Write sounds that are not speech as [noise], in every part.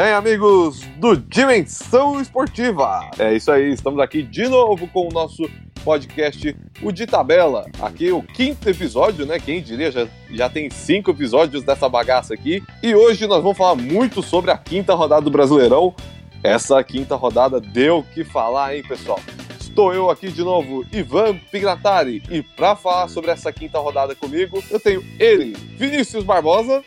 bem, amigos do Dimensão Esportiva? É isso aí, estamos aqui de novo com o nosso podcast, o de tabela. Aqui o quinto episódio, né? Quem diria, já, já tem cinco episódios dessa bagaça aqui. E hoje nós vamos falar muito sobre a quinta rodada do Brasileirão. Essa quinta rodada deu o que falar, hein, pessoal? Estou eu aqui de novo, Ivan Pignatari, e para falar sobre essa quinta rodada comigo, eu tenho ele, Vinícius Barbosa.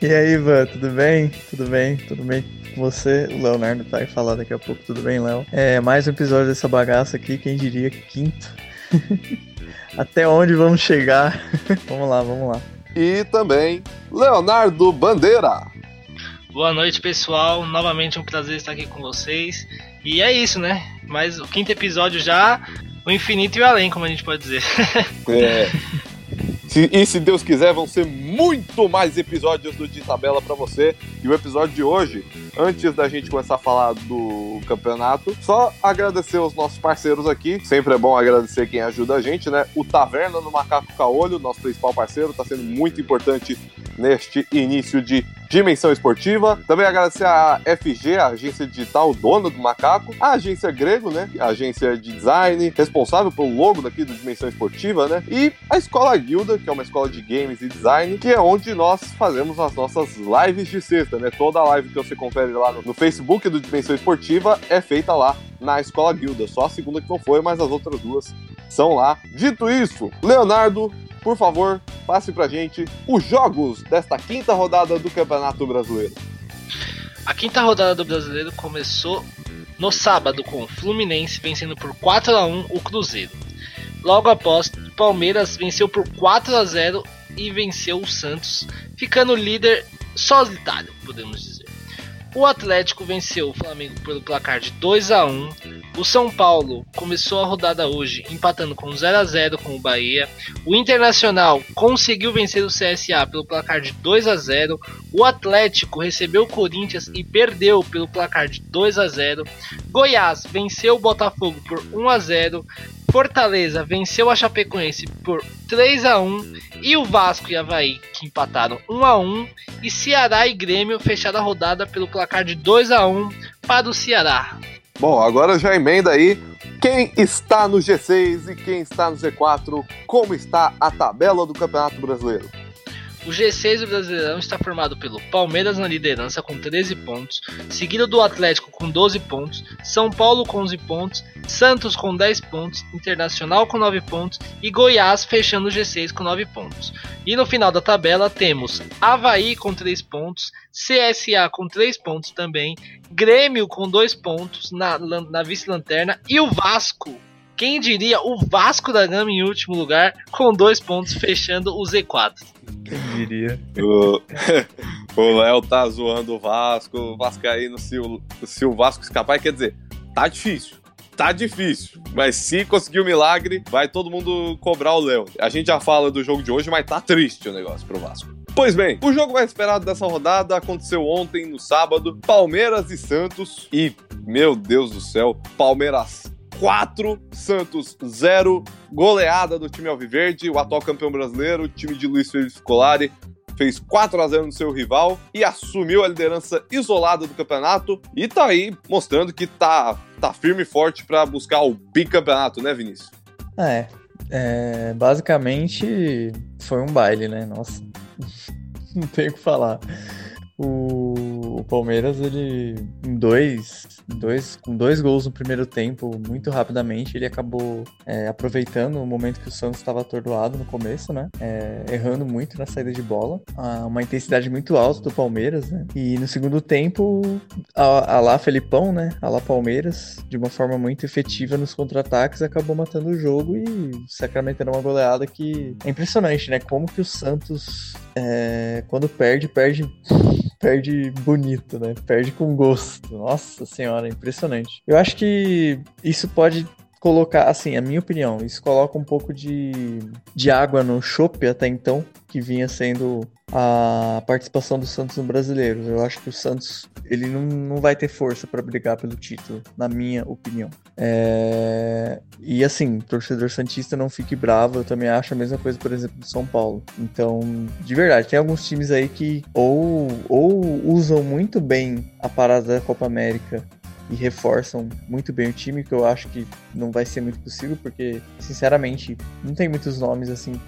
E aí, Ivan, tudo bem? Tudo bem? Tudo bem com você? O Leonardo vai falar daqui a pouco, tudo bem, Léo? É mais um episódio dessa bagaça aqui, quem diria quinto? [laughs] Até onde vamos chegar? [laughs] vamos lá, vamos lá. E também Leonardo Bandeira. Boa noite, pessoal. Novamente um prazer estar aqui com vocês. E é isso, né? Mas o quinto episódio já, o infinito e o além, como a gente pode dizer. [laughs] é. E se Deus quiser, vão ser muito mais episódios do De Tabela para você. E o episódio de hoje, antes da gente começar a falar do campeonato, só agradecer os nossos parceiros aqui. Sempre é bom agradecer quem ajuda a gente, né? O Taverna no Macaco Caolho, nosso principal parceiro, está sendo muito importante neste início de Dimensão Esportiva. Também agradecer a FG, a agência digital dona do Macaco, a agência Grego, né? A agência de design, responsável pelo logo daqui do Dimensão Esportiva, né? E a Escola Guilda, que é uma escola de games e design, que é onde nós fazemos as nossas lives de sexta, né? Toda live que você confere lá no, no Facebook do Dimensão Esportiva é feita lá na Escola Guilda. Só a segunda que não foi, mas as outras duas são lá. Dito isso, Leonardo, por favor, passe pra gente os jogos desta quinta rodada do Campeonato Brasileiro. A quinta rodada do Brasileiro começou no sábado com o Fluminense vencendo por 4 a 1 o Cruzeiro. Logo após, Palmeiras venceu por 4 a 0 e venceu o Santos, ficando líder solitário, podemos dizer. O Atlético venceu o Flamengo pelo placar de 2 a 1. O São Paulo começou a rodada hoje empatando com 0 a 0 com o Bahia. O Internacional conseguiu vencer o CSA pelo placar de 2 a 0. O Atlético recebeu o Corinthians e perdeu pelo placar de 2 a 0. Goiás venceu o Botafogo por 1 a 0. Fortaleza venceu a Chapecoense por 3 a 1 e o Vasco e Havaí que empataram 1 a 1 e Ceará e Grêmio fecharam a rodada pelo placar de 2 a 1 para o Ceará. Bom, agora já emenda aí quem está no G6 e quem está no Z4, como está a tabela do Campeonato Brasileiro. O G6 do Brasileirão está formado pelo Palmeiras na liderança com 13 pontos, seguido do Atlético com 12 pontos, São Paulo com 11 pontos, Santos com 10 pontos, Internacional com 9 pontos e Goiás fechando o G6 com 9 pontos. E no final da tabela temos Havaí com 3 pontos, CSA com 3 pontos também, Grêmio com 2 pontos na, na vice-lanterna e o Vasco quem diria o Vasco da Gama em último lugar, com dois pontos fechando o Z4. Quem diria? [laughs] O Léo tá zoando o Vasco, o Vascaíno, se o, se o Vasco escapar, quer dizer, tá difícil. Tá difícil, mas se conseguir o um milagre, vai todo mundo cobrar o Léo. A gente já fala do jogo de hoje, mas tá triste o negócio pro Vasco. Pois bem, o jogo mais esperado dessa rodada aconteceu ontem, no sábado. Palmeiras e Santos. E, meu Deus do céu, Palmeiras 4, Santos 0. Goleada do time Alviverde, o atual campeão brasileiro, o time de Luiz Felipe Scolari, fez 4 a 0 no seu rival e assumiu a liderança isolada do campeonato e tá aí mostrando que tá, tá firme e forte para buscar o bicampeonato, né, Vinícius? É, é, basicamente foi um baile, né? Nossa, [laughs] não tenho o que falar. O, Palmeiras, ele, em dois, dois, com dois gols no primeiro tempo, muito rapidamente, ele acabou é, aproveitando o momento que o Santos estava atordoado no começo, né? É, errando muito na saída de bola. Ah, uma intensidade muito alta do Palmeiras, né? E no segundo tempo, a, a lá Felipão, né? A lá Palmeiras, de uma forma muito efetiva nos contra-ataques, acabou matando o jogo e sacramentando uma goleada que é impressionante, né? Como que o Santos, é, quando perde, perde perde bonito, né? Perde com gosto. Nossa senhora, impressionante. Eu acho que isso pode colocar, assim, a minha opinião, isso coloca um pouco de, de água no chope até então, que vinha sendo a participação do Santos no Brasileiro. Eu acho que o Santos ele não, não vai ter força para brigar pelo título, na minha opinião. É... E assim, torcedor santista não fique bravo, eu também acho a mesma coisa, por exemplo, do São Paulo. Então, de verdade, tem alguns times aí que ou, ou usam muito bem a parada da Copa América e reforçam muito bem o time, que eu acho que não vai ser muito possível, porque, sinceramente, não tem muitos nomes assim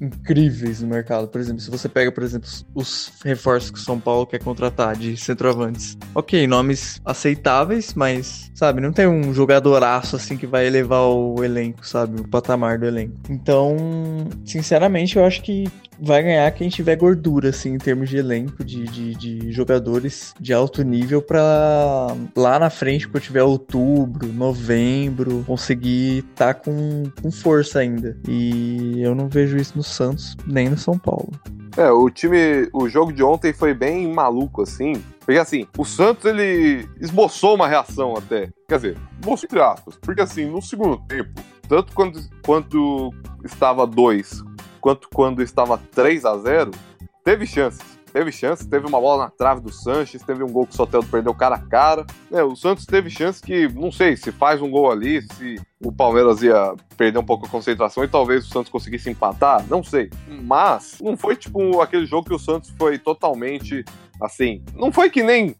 incríveis no mercado. Por exemplo, se você pega, por exemplo, os reforços que o São Paulo quer contratar de centroavantes. Ok, nomes aceitáveis, mas, sabe, não tem um jogadoraço assim que vai elevar o elenco, sabe? O patamar do elenco. Então, sinceramente, eu acho que vai ganhar quem tiver gordura, assim, em termos de elenco, de, de, de jogadores de alto nível para lá na frente, quando tiver outubro, novembro, conseguir estar tá com, com força ainda. E eu não vejo isso no Santos, nem no São Paulo. É, o time, o jogo de ontem foi bem maluco, assim. Porque assim, o Santos ele esboçou uma reação até. Quer dizer, entre aspas. Porque assim, no segundo tempo, tanto quando, quando estava 2 quanto quando estava 3 a 0 teve chances. Teve chance, teve uma bola na trave do Sanches, teve um gol que o Soteldo perdeu cara a cara. É, o Santos teve chance que, não sei, se faz um gol ali, se o Palmeiras ia perder um pouco a concentração e talvez o Santos conseguisse empatar, não sei. Mas não foi tipo aquele jogo que o Santos foi totalmente assim. Não foi que nem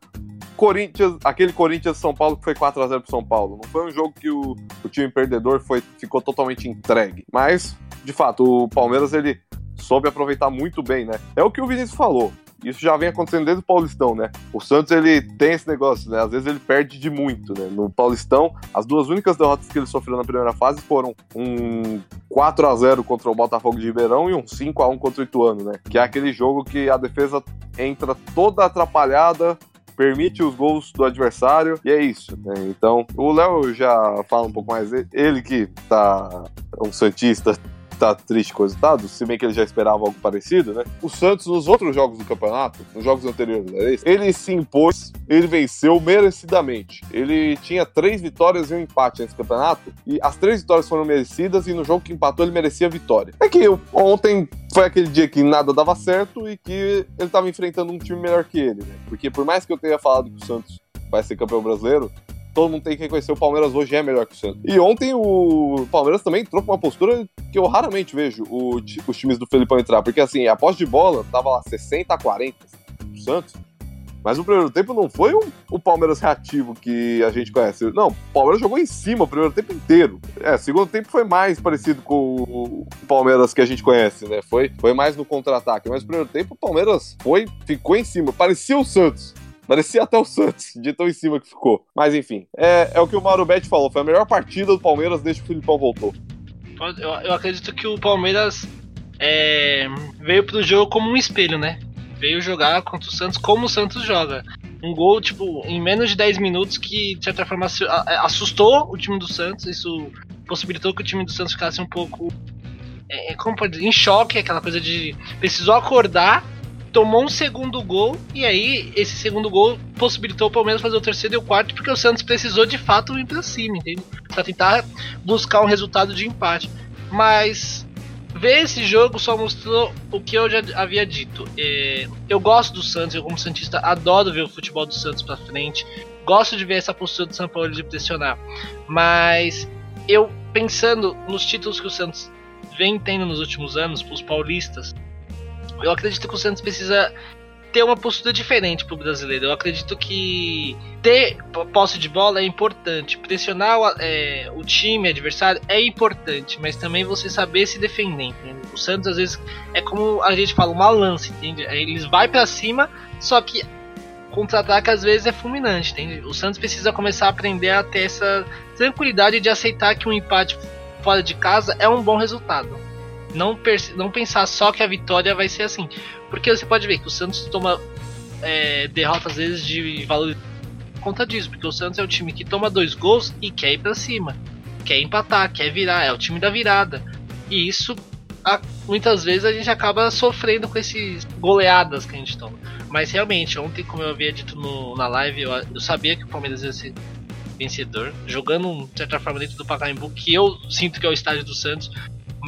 Corinthians, aquele Corinthians São Paulo que foi 4 a 0 pro São Paulo. Não foi um jogo que o, o time perdedor foi, ficou totalmente entregue. Mas de fato, o Palmeiras ele soube aproveitar muito bem, né? É o que o Vinícius falou. Isso já vem acontecendo desde o Paulistão, né? O Santos ele tem esse negócio, né? Às vezes ele perde de muito, né? No Paulistão, as duas únicas derrotas que ele sofreu na primeira fase foram um 4 a 0 contra o Botafogo de Ribeirão e um 5 a 1 contra o Ituano, né? Que é aquele jogo que a defesa entra toda atrapalhada, permite os gols do adversário e é isso. Né? Então, o Léo já fala um pouco mais. Ele que tá um Santista tá triste com o resultado, se bem que ele já esperava algo parecido, né? O Santos, nos outros jogos do campeonato, nos jogos anteriores da vez, ele se impôs, ele venceu merecidamente. Ele tinha três vitórias e um empate nesse campeonato, e as três vitórias foram merecidas, e no jogo que empatou ele merecia a vitória. É que ontem foi aquele dia que nada dava certo e que ele tava enfrentando um time melhor que ele, né? Porque por mais que eu tenha falado que o Santos vai ser campeão brasileiro, todo mundo tem que reconhecer, o Palmeiras hoje é melhor que o Santos. E ontem o Palmeiras também entrou com uma postura que eu raramente vejo o, os times do Felipão entrar, porque assim, a posse de bola tava lá 60 a 40 do Santos. Mas o primeiro tempo não foi o, o, Palmeiras reativo que a gente conhece. Não, o Palmeiras jogou em cima o primeiro tempo inteiro. É, o segundo tempo foi mais parecido com o Palmeiras que a gente conhece, né? Foi, foi mais no contra-ataque. Mas o primeiro tempo o Palmeiras foi, ficou em cima. Parecia o Santos. Parecia até o Santos, de tão em cima que ficou. Mas enfim, é, é o que o Mauro Betti falou. Foi a melhor partida do Palmeiras desde que o Filipão voltou. Eu, eu acredito que o Palmeiras é, veio pro jogo como um espelho, né? Veio jogar contra o Santos como o Santos joga. Um gol, tipo, em menos de 10 minutos que, de certa forma, assustou o time do Santos. Isso possibilitou que o time do Santos ficasse um pouco é, como pode, em choque, aquela coisa de precisou acordar tomou um segundo gol e aí esse segundo gol possibilitou o Palmeiras fazer o terceiro e o quarto porque o Santos precisou de fato ir para cima, entende? Para tentar buscar um resultado de empate. Mas ver esse jogo só mostrou o que eu já havia dito. É, eu gosto do Santos, eu como santista adoro ver o futebol do Santos para frente. Gosto de ver essa postura do São Paulo de pressionar, mas eu pensando nos títulos que o Santos vem tendo nos últimos anos, os paulistas, eu acredito que o Santos precisa ter uma postura diferente pro brasileiro. Eu acredito que ter posse de bola é importante, pressionar o, é, o time adversário é importante, mas também você saber se defender. Entende? O Santos às vezes é como a gente fala, uma lança, entende? Eles vai para cima, só que contra-ataque às vezes é fulminante, entende? O Santos precisa começar a aprender a ter essa tranquilidade de aceitar que um empate fora de casa é um bom resultado não, não pensar só que a vitória vai ser assim. Porque você pode ver que o Santos toma é, derrota às vezes de valor por conta disso, porque o Santos é o time que toma dois gols e quer ir para cima, quer empatar, quer virar, é o time da virada. E isso a, muitas vezes a gente acaba sofrendo com esses goleadas que a gente toma. Mas realmente, ontem, como eu havia dito no, na live, eu, eu sabia que o Palmeiras ia ser vencedor, jogando, de certa forma, dentro do Pacaembu, que eu sinto que é o estádio do Santos,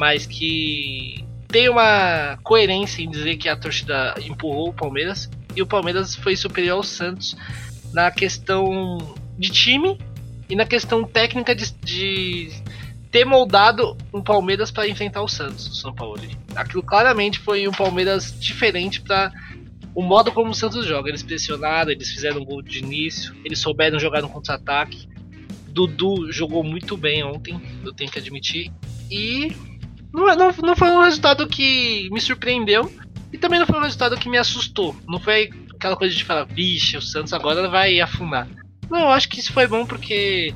mas que tem uma coerência em dizer que a torcida empurrou o Palmeiras e o Palmeiras foi superior ao Santos na questão de time e na questão técnica de, de ter moldado um Palmeiras para enfrentar o Santos, o São Paulo. Aquilo claramente foi um Palmeiras diferente para o modo como o Santos joga. Eles pressionaram, eles fizeram um gol de início, eles souberam jogar no contra-ataque. Dudu jogou muito bem ontem, eu tenho que admitir. E não, não, não foi um resultado que me surpreendeu. E também não foi um resultado que me assustou. Não foi aquela coisa de falar, vixe, o Santos agora vai afundar. Não, eu acho que isso foi bom porque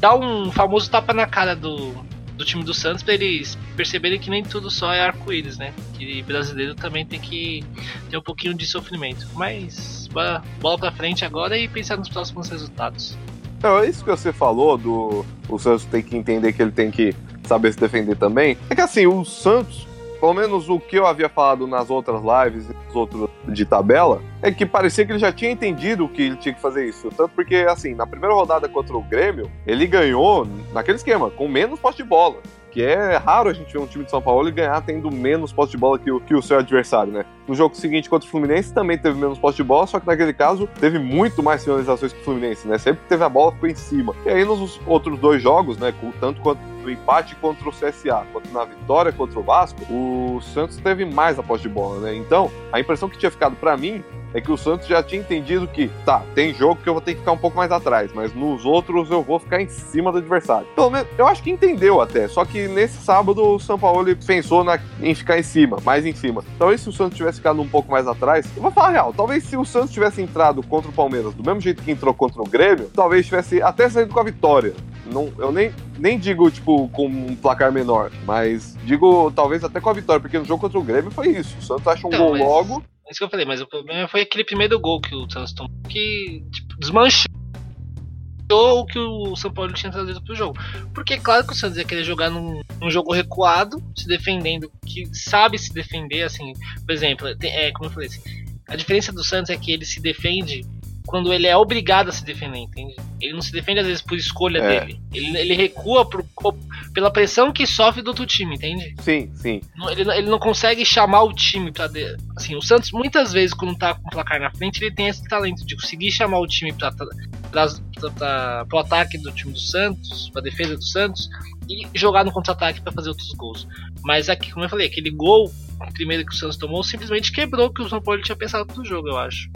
dá um famoso tapa na cara do, do time do Santos para eles perceberem que nem tudo só é arco-íris, né? Que brasileiro também tem que ter um pouquinho de sofrimento. Mas bola, bola pra frente agora e pensar nos próximos resultados. Não, é isso que você falou do o Santos tem que entender que ele tem que saber se defender também. É que assim, o Santos, pelo menos o que eu havia falado nas outras lives, nos outros de tabela, é que parecia que ele já tinha entendido que ele tinha que fazer isso. Tanto porque, assim, na primeira rodada contra o Grêmio, ele ganhou naquele esquema, com menos poste de bola que é raro a gente ver um time de São Paulo ganhar tendo menos posse de bola que o, que o seu adversário, né? No jogo seguinte contra o Fluminense também teve menos posse de bola, só que naquele caso teve muito mais finalizações que o Fluminense, né? Sempre teve a bola ficou em cima. E aí nos outros dois jogos, né, tanto quanto no empate contra o CSA, quanto na vitória contra o Vasco, o Santos teve mais a posse de bola, né? Então, a impressão que tinha ficado para mim é que o Santos já tinha entendido que, tá, tem jogo que eu vou ter que ficar um pouco mais atrás, mas nos outros eu vou ficar em cima do adversário. Pelo menos, eu acho que entendeu até, só que nesse sábado o São Paulo pensou na, em ficar em cima, mais em cima. Talvez se o Santos tivesse ficado um pouco mais atrás, eu vou falar real, talvez se o Santos tivesse entrado contra o Palmeiras do mesmo jeito que entrou contra o Grêmio, talvez tivesse até saído com a vitória. Não, eu nem, nem digo, tipo, com um placar menor, mas digo talvez até com a vitória, porque no jogo contra o Grêmio foi isso. O Santos acha um então, gol mas... logo é isso que eu falei, mas o problema foi aquele primeiro gol que o Santos tomou, que tipo, desmanchou o que o São Paulo tinha trazido pro jogo. Porque claro que o Santos ia querer jogar num, num jogo recuado, se defendendo, que sabe se defender, assim, por exemplo, é, como eu falei assim, a diferença do Santos é que ele se defende quando ele é obrigado a se defender, entende? Ele não se defende às vezes por escolha é. dele. Ele, ele recua por, pela pressão que sofre do outro time, entende? Sim, sim. Ele, ele não consegue chamar o time pra. De... Assim, o Santos, muitas vezes, quando tá com o placar na frente, ele tem esse talento de conseguir chamar o time pra, pra, pra, pra, pro ataque do time do Santos, pra defesa do Santos, e jogar no contra-ataque para fazer outros gols. Mas aqui, como eu falei, aquele gol primeiro que o Santos tomou simplesmente quebrou o que o São Paulo tinha pensado pro jogo, eu acho.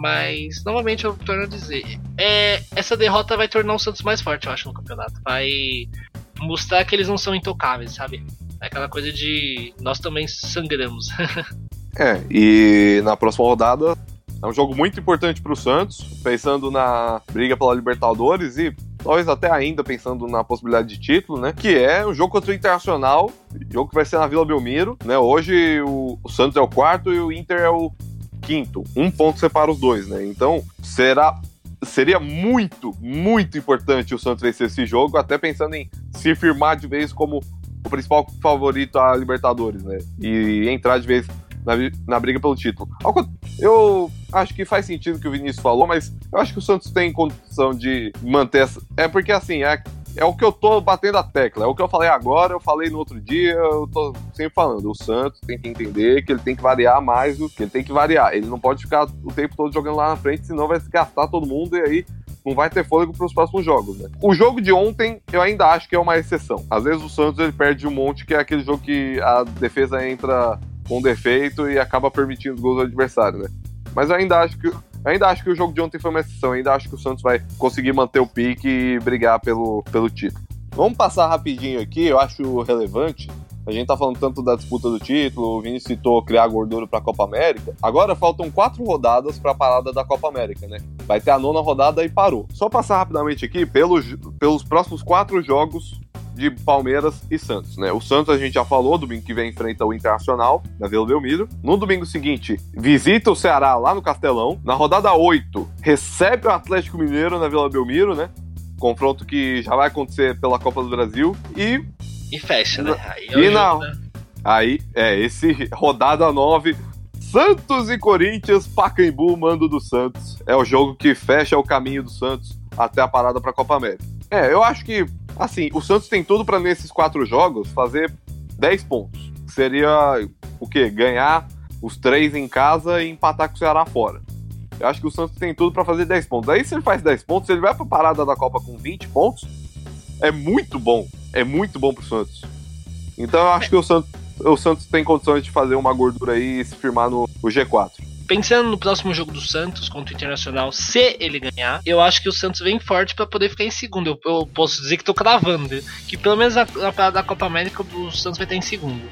Mas, novamente, eu torno a dizer: é, essa derrota vai tornar o Santos mais forte, eu acho, no campeonato. Vai mostrar que eles não são intocáveis, sabe? É aquela coisa de nós também sangramos. [laughs] é, e na próxima rodada é um jogo muito importante para o Santos, pensando na briga pela Libertadores e talvez até ainda pensando na possibilidade de título, né? Que é o jogo contra o Internacional, jogo que vai ser na Vila Belmiro, né? Hoje o, o Santos é o quarto e o Inter é o quinto. Um ponto separa os dois, né? Então, será seria muito, muito importante o Santos vencer esse jogo, até pensando em se firmar de vez como o principal favorito a Libertadores, né? E entrar de vez na, na briga pelo título. Eu acho que faz sentido o que o Vinícius falou, mas eu acho que o Santos tem condição de manter essa. É porque assim, é é o que eu tô batendo a tecla. É o que eu falei agora, eu falei no outro dia, eu tô sempre falando. O Santos tem que entender que ele tem que variar mais do que ele tem que variar. Ele não pode ficar o tempo todo jogando lá na frente, senão vai gastar todo mundo e aí não vai ter fôlego para os próximos jogos. Né? O jogo de ontem, eu ainda acho que é uma exceção. Às vezes o Santos ele perde um monte, que é aquele jogo que a defesa entra com defeito e acaba permitindo gols do adversário, né? Mas eu ainda acho que ainda acho que o jogo de ontem foi uma exceção. Ainda acho que o Santos vai conseguir manter o pique e brigar pelo, pelo título. Vamos passar rapidinho aqui, eu acho relevante. A gente tá falando tanto da disputa do título, o Vini citou criar gordura para a Copa América. Agora faltam quatro rodadas para a parada da Copa América, né? Vai ter a nona rodada e parou. Só passar rapidamente aqui pelos, pelos próximos quatro jogos de Palmeiras e Santos, né? O Santos a gente já falou, domingo que vem enfrenta o Internacional na Vila Belmiro. No domingo seguinte, visita o Ceará lá no Castelão. Na rodada 8, recebe o Atlético Mineiro na Vila Belmiro, né? Confronto que já vai acontecer pela Copa do Brasil e e fecha, né? Aí é e na... Né? Aí, é, esse rodada 9 Santos e Corinthians, Pacaembu, mando do Santos. É o jogo que fecha o caminho do Santos até a parada para a Copa América. É, eu acho que, assim, o Santos tem tudo para nesses quatro jogos fazer 10 pontos. Seria o quê? Ganhar os três em casa e empatar com o Ceará fora. Eu acho que o Santos tem tudo para fazer 10 pontos. Aí, se ele faz 10 pontos, ele vai para a parada da Copa com 20 pontos, é muito bom. É muito bom pro Santos. Então, eu acho que o Santos, o Santos tem condições de fazer uma gordura aí e se firmar no, no G4 pensando no próximo jogo do Santos contra o Internacional, se ele ganhar, eu acho que o Santos vem forte para poder ficar em segundo. Eu, eu, posso dizer que tô cravando que pelo menos na, parada da Copa América o Santos vai estar em segundo.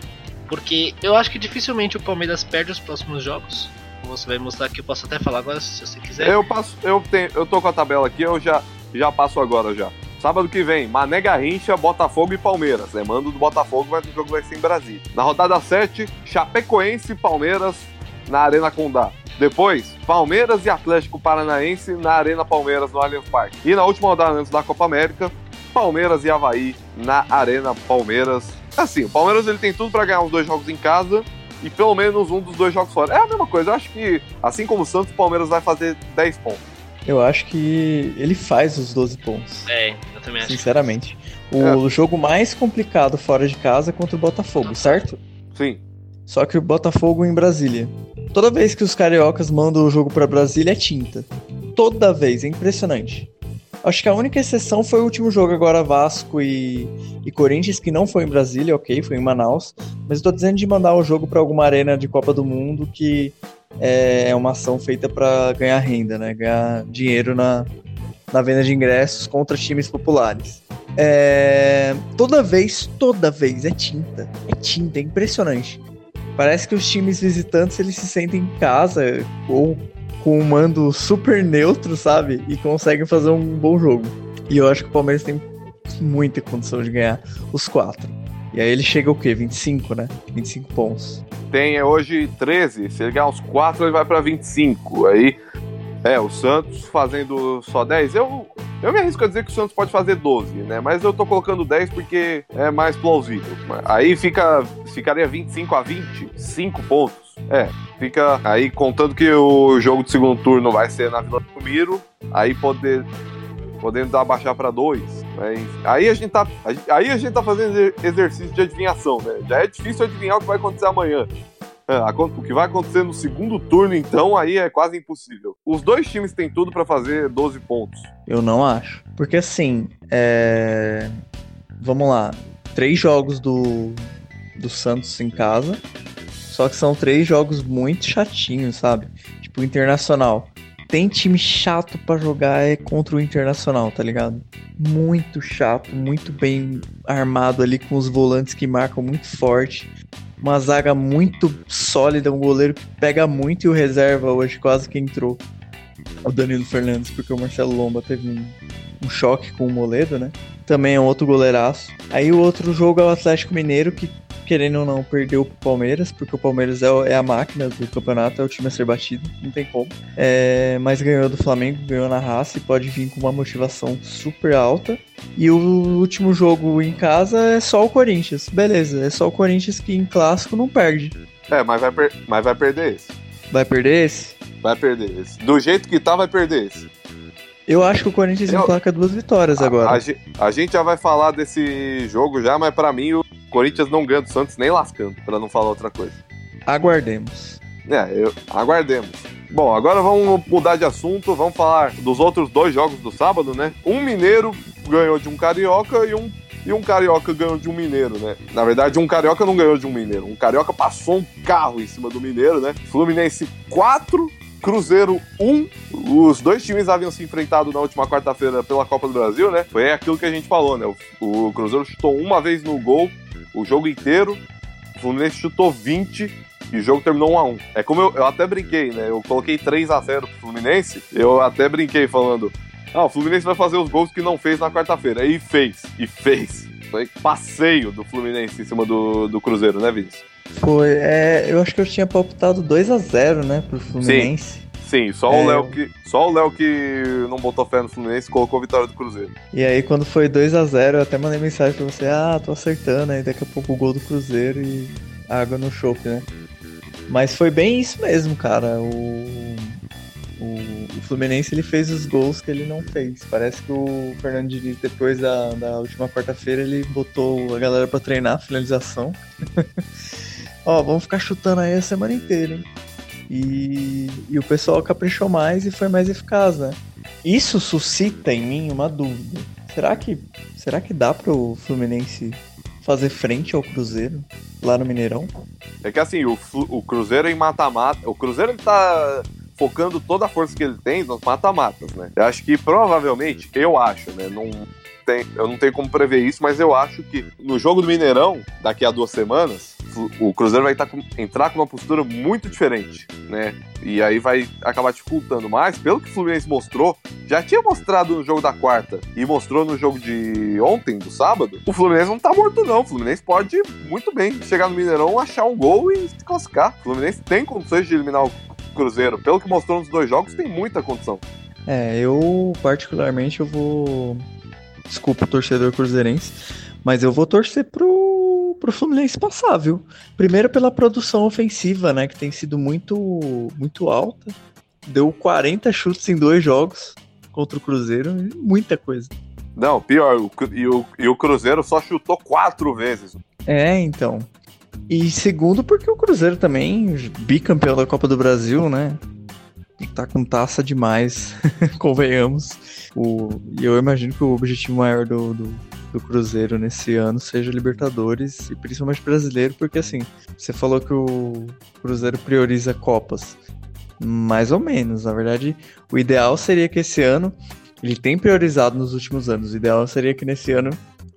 Porque eu acho que dificilmente o Palmeiras perde os próximos jogos. Você vai mostrar aqui, eu posso até falar agora se você quiser. Eu passo, eu tenho, eu tô com a tabela aqui, eu já já passo agora já. Sábado que vem, Mané Garrincha, Botafogo e Palmeiras. Mando do Botafogo, mas o jogo vai ser em Brasília. Na rodada 7, Chapecoense e Palmeiras na Arena Condá. Depois, Palmeiras e Atlético Paranaense na Arena Palmeiras no Allianz Parque. E na última rodada antes da Copa América, Palmeiras e Havaí na Arena Palmeiras. Assim, o Palmeiras ele tem tudo para ganhar os dois jogos em casa e pelo menos um dos dois jogos fora. É a mesma coisa. Eu acho que, assim como o Santos, o Palmeiras vai fazer 10 pontos. Eu acho que ele faz os 12 pontos. É, eu também acho. Sinceramente. O é. jogo mais complicado fora de casa é contra o Botafogo, certo? Sim. Só que o Botafogo em Brasília. Toda vez que os cariocas mandam o jogo para Brasília é tinta. Toda vez, é impressionante. Acho que a única exceção foi o último jogo agora Vasco e, e Corinthians, que não foi em Brasília, ok, foi em Manaus. Mas eu tô dizendo de mandar o jogo para alguma arena de Copa do Mundo que é uma ação feita para ganhar renda, né? Ganhar dinheiro na, na venda de ingressos contra times populares. É, toda vez, toda vez é tinta. É tinta, é impressionante. Parece que os times visitantes eles se sentem em casa ou com um mando super neutro, sabe? E conseguem fazer um bom jogo. E eu acho que o Palmeiras tem muita condição de ganhar os quatro. E aí ele chega o quê? 25, né? 25 pontos. Tem hoje 13. Se ele ganhar os quatro, ele vai para 25. Aí, é, o Santos fazendo só 10. Eu, eu me arrisco a dizer que o Santos pode fazer 12, né? Mas eu tô colocando 10 porque é mais plausível. Aí fica, ficaria 25 a 20, 5 pontos. É, fica aí contando que o jogo de segundo turno vai ser na Vila do Miro, aí poder, podendo dar baixar para 2. Aí a gente tá, aí a gente tá fazendo exercício de adivinhação, né? Já é difícil adivinhar o que vai acontecer amanhã. É, o que vai acontecer no segundo turno, então, aí é quase impossível. Os dois times têm tudo para fazer 12 pontos. Eu não acho. Porque assim, é... vamos lá. Três jogos do, do Santos em casa. Só que são três jogos muito chatinhos, sabe? Tipo, Internacional. Tem time chato para jogar é contra o Internacional, tá ligado? Muito chato, muito bem armado ali com os volantes que marcam muito forte uma zaga muito sólida, um goleiro que pega muito e o reserva hoje quase que entrou. O Danilo Fernandes, porque o Marcelo Lomba teve um, um choque com o Moledo, né? Também é um outro goleiraço. Aí o outro jogo é o Atlético Mineiro, que querendo ou não, perdeu pro Palmeiras, porque o Palmeiras é, é, a máquina do campeonato, é o time a ser batido, não tem como. É, mas ganhou do Flamengo, ganhou na raça e pode vir com uma motivação super alta. E o último jogo em casa é só o Corinthians. Beleza, é só o Corinthians que em clássico não perde. É, mas vai, mas vai perder esse. Vai perder esse? Vai perder esse. Do jeito que tá, vai perder esse. Eu acho que o Corinthians Eu... emplaca duas vitórias a, agora. A, a, gente já vai falar desse jogo já, mas para mim o Corinthians não ganha do Santos nem lascando, para não falar outra coisa. Aguardemos. É, eu, aguardemos. Bom, agora vamos mudar de assunto, vamos falar dos outros dois jogos do sábado, né? Um mineiro ganhou de um carioca e um, e um carioca ganhou de um mineiro, né? Na verdade, um carioca não ganhou de um mineiro. Um carioca passou um carro em cima do mineiro, né? Fluminense 4, Cruzeiro 1. Os dois times haviam se enfrentado na última quarta-feira pela Copa do Brasil, né? Foi aquilo que a gente falou, né? O, o Cruzeiro chutou uma vez no gol o jogo inteiro. O Fluminense chutou 20 e o jogo terminou 1 a 1 É como eu, eu até brinquei, né? Eu coloquei 3 a 0 pro Fluminense. Eu até brinquei falando: Ah, o Fluminense vai fazer os gols que não fez na quarta-feira. E fez, e fez. Foi passeio do Fluminense em cima do, do Cruzeiro, né, Vinícius? Foi, é, eu acho que eu tinha palpitado 2 a 0 né, pro Fluminense. Sim. Sim, só é... o Léo que só o Léo que não botou fé no Fluminense colocou a vitória do Cruzeiro. E aí quando foi 2 a 0 eu até mandei mensagem pra você: "Ah, tô acertando". Aí daqui a pouco o gol do Cruzeiro e água no chope, né? Mas foi bem isso mesmo, cara. O, o, o, Fluminense ele fez os gols que ele não fez. Parece que o Fernando Diniz, depois da, da última quarta-feira, ele botou a galera para treinar a finalização. [laughs] Ó, vamos ficar chutando aí a semana inteira, hein? E, e o pessoal caprichou mais e foi mais eficaz, né? Isso suscita em mim uma dúvida. Será que, será que dá pro Fluminense fazer frente ao Cruzeiro lá no Mineirão? É que assim, o, o Cruzeiro em mata-mata. O Cruzeiro ele tá focando toda a força que ele tem nos mata-matas, né? Eu acho que provavelmente, eu acho, né? Não tem, eu não tenho como prever isso, mas eu acho que no jogo do Mineirão, daqui a duas semanas, o Cruzeiro vai com, entrar com uma postura muito diferente, né? E aí vai acabar dificultando. Mas, pelo que o Fluminense mostrou, já tinha mostrado no jogo da quarta e mostrou no jogo de ontem, do sábado, o Fluminense não tá morto, não. O Fluminense pode muito bem chegar no Mineirão, achar um gol e se classificar. O Fluminense tem condições de eliminar o Cruzeiro. Pelo que mostrou nos dois jogos, tem muita condição. É, eu particularmente eu vou. Desculpa o torcedor cruzeirense, mas eu vou torcer pro, pro Fluminense passar, viu? Primeiro pela produção ofensiva, né? Que tem sido muito, muito alta. Deu 40 chutes em dois jogos contra o Cruzeiro, muita coisa. Não, pior, o, e, o, e o Cruzeiro só chutou quatro vezes. É, então. E segundo, porque o Cruzeiro também, bicampeão da Copa do Brasil, né? Tá com taça demais, [laughs] convenhamos. E eu imagino que o objetivo maior do, do, do, Cruzeiro nesse ano seja Libertadores e principalmente brasileiro, porque assim, você falou que o Cruzeiro prioriza Copas. Mais ou menos. Na verdade, o ideal seria que esse ano. Ele tem priorizado nos últimos anos. O ideal seria que nesse ano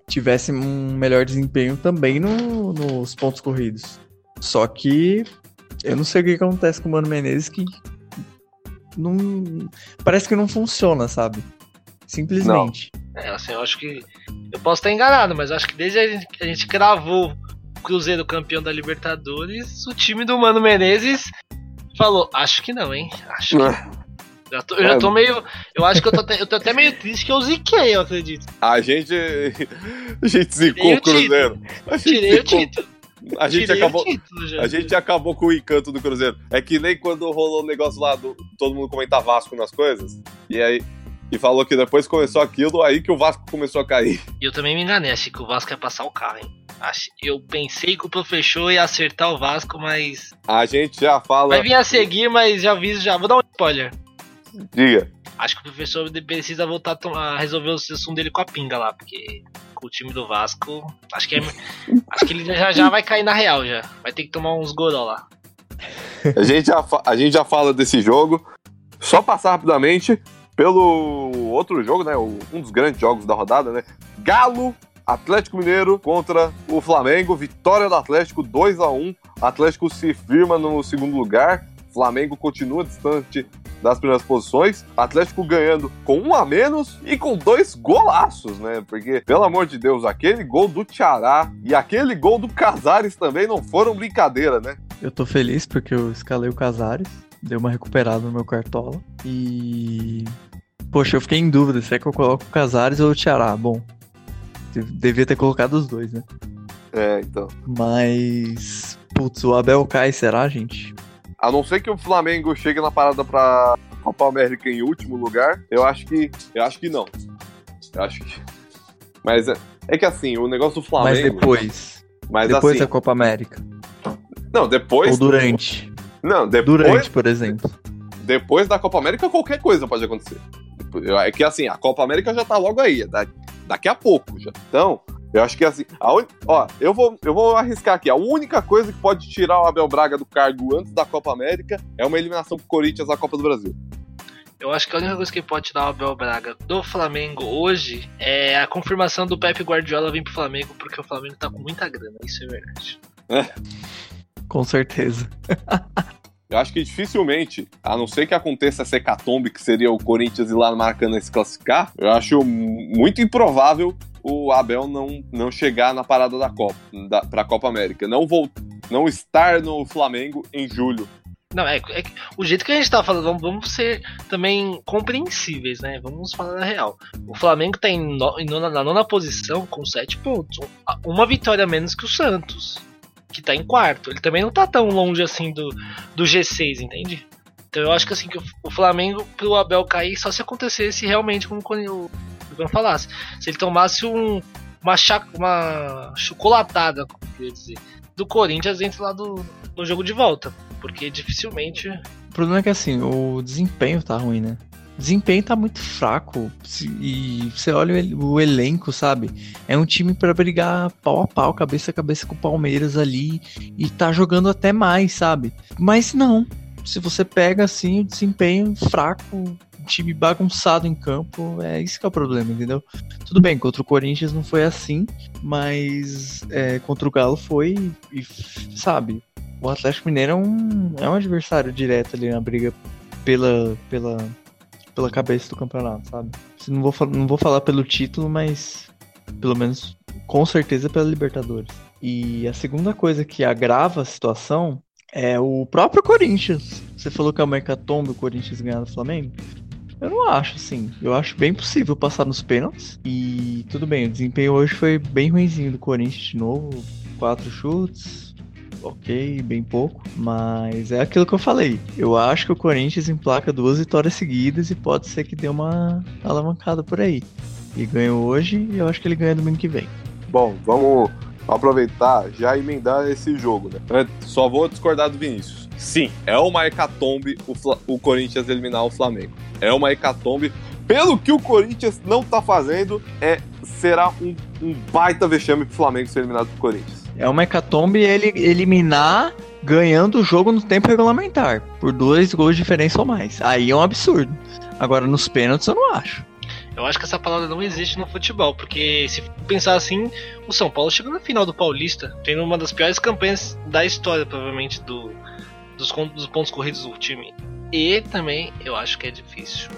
tivesse um melhor desempenho também no, nos pontos corridos. Só que eu não sei o que acontece com o Mano Menezes que não parece que não funciona, sabe? Simplesmente. Não. É, assim, eu acho que eu posso estar enganado, mas acho que desde a gente, a gente gravou o Cruzeiro campeão da Libertadores, o time do Mano Menezes falou, acho que não, hein? Acho que Eu, tô, eu já tô é. meio. Eu acho que eu tô, até, eu tô até meio triste que eu ziquei, eu acredito. A gente. A gente zicou o Cruzeiro. A gente Tirei zicou. o título. A gente, acabou, a gente acabou com o encanto do Cruzeiro. É que nem quando rolou o negócio lá do todo mundo comentar Vasco nas coisas. E aí. E falou que depois começou aquilo, aí que o Vasco começou a cair. E eu também me enganei, achei que o Vasco ia passar o carro, hein? Eu pensei que o professor ia acertar o Vasco, mas. A gente já fala. Vai vir a seguir, mas já aviso já. Vou dar um spoiler. Diga. Acho que o professor precisa voltar a resolver o assunto dele com a pinga lá, porque com o time do Vasco, acho que, é, [laughs] acho que ele já, já vai cair na real já. Vai ter que tomar uns goró lá. A gente, já, a gente já fala desse jogo. Só passar rapidamente pelo outro jogo, né? Um dos grandes jogos da rodada, né? Galo Atlético Mineiro contra o Flamengo. Vitória do Atlético 2 a 1 Atlético se firma no segundo lugar. Flamengo continua distante das primeiras posições. Atlético ganhando com um a menos e com dois golaços, né? Porque, pelo amor de Deus, aquele gol do Tiará e aquele gol do Casares também não foram brincadeira, né? Eu tô feliz porque eu escalei o Casares, deu uma recuperada no meu cartola e. Poxa, eu fiquei em dúvida se é que eu coloco o Casares ou o Tiará. Bom, devia ter colocado os dois, né? É, então. Mas. Putz, o Abel cai, será, gente? A não ser que o Flamengo chegue na parada pra Copa América em último lugar, eu acho que. Eu acho que não. Eu acho que. [laughs] Mas é, é que assim, o negócio do Flamengo. Mas depois. Mas depois assim, da Copa América. Não, depois. Ou durante. Não, depois. Durante, por exemplo. Depois da Copa América, qualquer coisa pode acontecer. É que assim, a Copa América já tá logo aí, daqui a pouco já. Então, eu acho que assim, un... ó, eu vou, eu vou arriscar aqui. A única coisa que pode tirar o Abel Braga do cargo antes da Copa América é uma eliminação pro Corinthians na Copa do Brasil. Eu acho que a única coisa que pode tirar o Abel Braga do Flamengo hoje é a confirmação do Pepe Guardiola vir pro Flamengo, porque o Flamengo tá com muita grana, isso é verdade. É. Com certeza. [laughs] Eu acho que dificilmente, a não ser que aconteça essa hecatombe, que seria o Corinthians ir lá no Maracanã se classificar, eu acho muito improvável o Abel não, não chegar na parada da Copa, da, pra Copa América. Não, vou, não estar no Flamengo em julho. Não, é, é o jeito que a gente tá falando, vamos, vamos, ser também compreensíveis, né? Vamos falar na real. O Flamengo tá em, no, em nona, na nona posição com sete pontos. Uma vitória menos que o Santos. Que tá em quarto. Ele também não tá tão longe assim do, do G6, entende? Então eu acho que assim, que o Flamengo pro Abel cair só se acontecesse realmente como o Ivan falasse. Se ele tomasse um, uma, chac, uma chocolatada, quer dizer, do Corinthians dentro lá do, do jogo de volta. Porque dificilmente. O problema é que assim, o desempenho tá ruim, né? Desempenho tá muito fraco. E você olha o elenco, sabe? É um time para brigar pau a pau, cabeça a cabeça com o Palmeiras ali. E tá jogando até mais, sabe? Mas não. Se você pega assim, o desempenho fraco, time bagunçado em campo, é isso que é o problema, entendeu? Tudo bem, contra o Corinthians não foi assim, mas é, contra o Galo foi, e sabe, o Atlético Mineiro é um, é um adversário direto ali na briga pela, pela, pela cabeça do campeonato, sabe? Não vou, não vou falar pelo título, mas pelo menos com certeza pela Libertadores. E a segunda coisa que agrava a situação é o próprio Corinthians. Você falou que é uma hecatombe o Corinthians ganhar do Flamengo. Eu não acho, assim. Eu acho bem possível passar nos pênaltis. E tudo bem, o desempenho hoje foi bem ruimzinho do Corinthians de novo. Quatro chutes, ok, bem pouco. Mas é aquilo que eu falei. Eu acho que o Corinthians emplaca duas vitórias seguidas e pode ser que dê uma alavancada por aí. E ganhou hoje e eu acho que ele ganha domingo que vem. Bom, vamos aproveitar já emendar esse jogo, né? Só vou discordar do Vinícius. Sim, é uma hecatombe o, o Corinthians eliminar o Flamengo é uma hecatombe. Pelo que o Corinthians não tá fazendo, é, será um, um baita vexame pro Flamengo ser eliminado do Corinthians. É uma hecatombe ele eliminar ganhando o jogo no tempo regulamentar, por dois gols de diferença ou mais. Aí é um absurdo. Agora, nos pênaltis, eu não acho. Eu acho que essa palavra não existe no futebol, porque se pensar assim, o São Paulo chegou na final do Paulista, tendo uma das piores campanhas da história, provavelmente, do, dos, dos pontos corridos do time. E também eu acho que é difícil.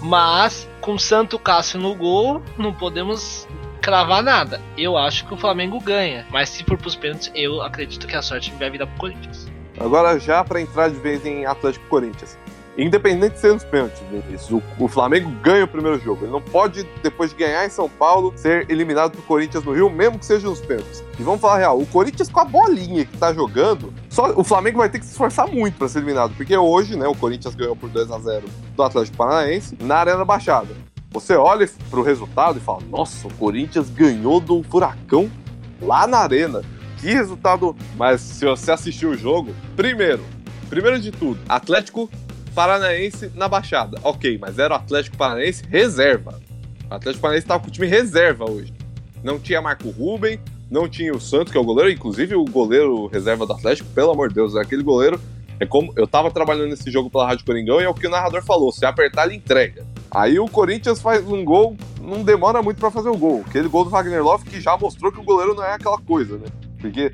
Mas com Santo Cássio no gol, não podemos cravar nada. Eu acho que o Flamengo ganha. Mas se for pros pênaltis, eu acredito que a sorte vai virar pro Corinthians. Agora já para entrar de vez em Atlético Corinthians. Independente de ser nos pênaltis, o, o, Flamengo ganha o primeiro jogo. Ele não pode, depois de ganhar em São Paulo, ser eliminado pro Corinthians no Rio, mesmo que seja nos pênaltis. E vamos falar real, o Corinthians com a bolinha que tá jogando, só o Flamengo vai ter que se esforçar muito para ser eliminado, porque hoje, né, o Corinthians ganhou por 2 a 0 do Atlético Paranaense na Arena Baixada. Você olha pro resultado e fala: "Nossa, o Corinthians ganhou do Furacão lá na Arena". Que resultado! Mas se você assistiu o jogo, primeiro, primeiro de tudo, Atlético Paranaense na Baixada. Ok, mas era o Atlético Paranaense reserva. O Atlético Paranaense estava com o time reserva hoje. Não tinha Marco Ruben, não tinha o Santos, que é o goleiro, inclusive o goleiro reserva do Atlético, pelo amor de Deus, aquele goleiro. É como eu tava trabalhando nesse jogo pela Rádio Coringão e é o que o narrador falou: se apertar, ele entrega. Aí o Corinthians faz um gol, não demora muito para fazer o gol. Aquele gol do Wagner Love que já mostrou que o goleiro não é aquela coisa, né? Porque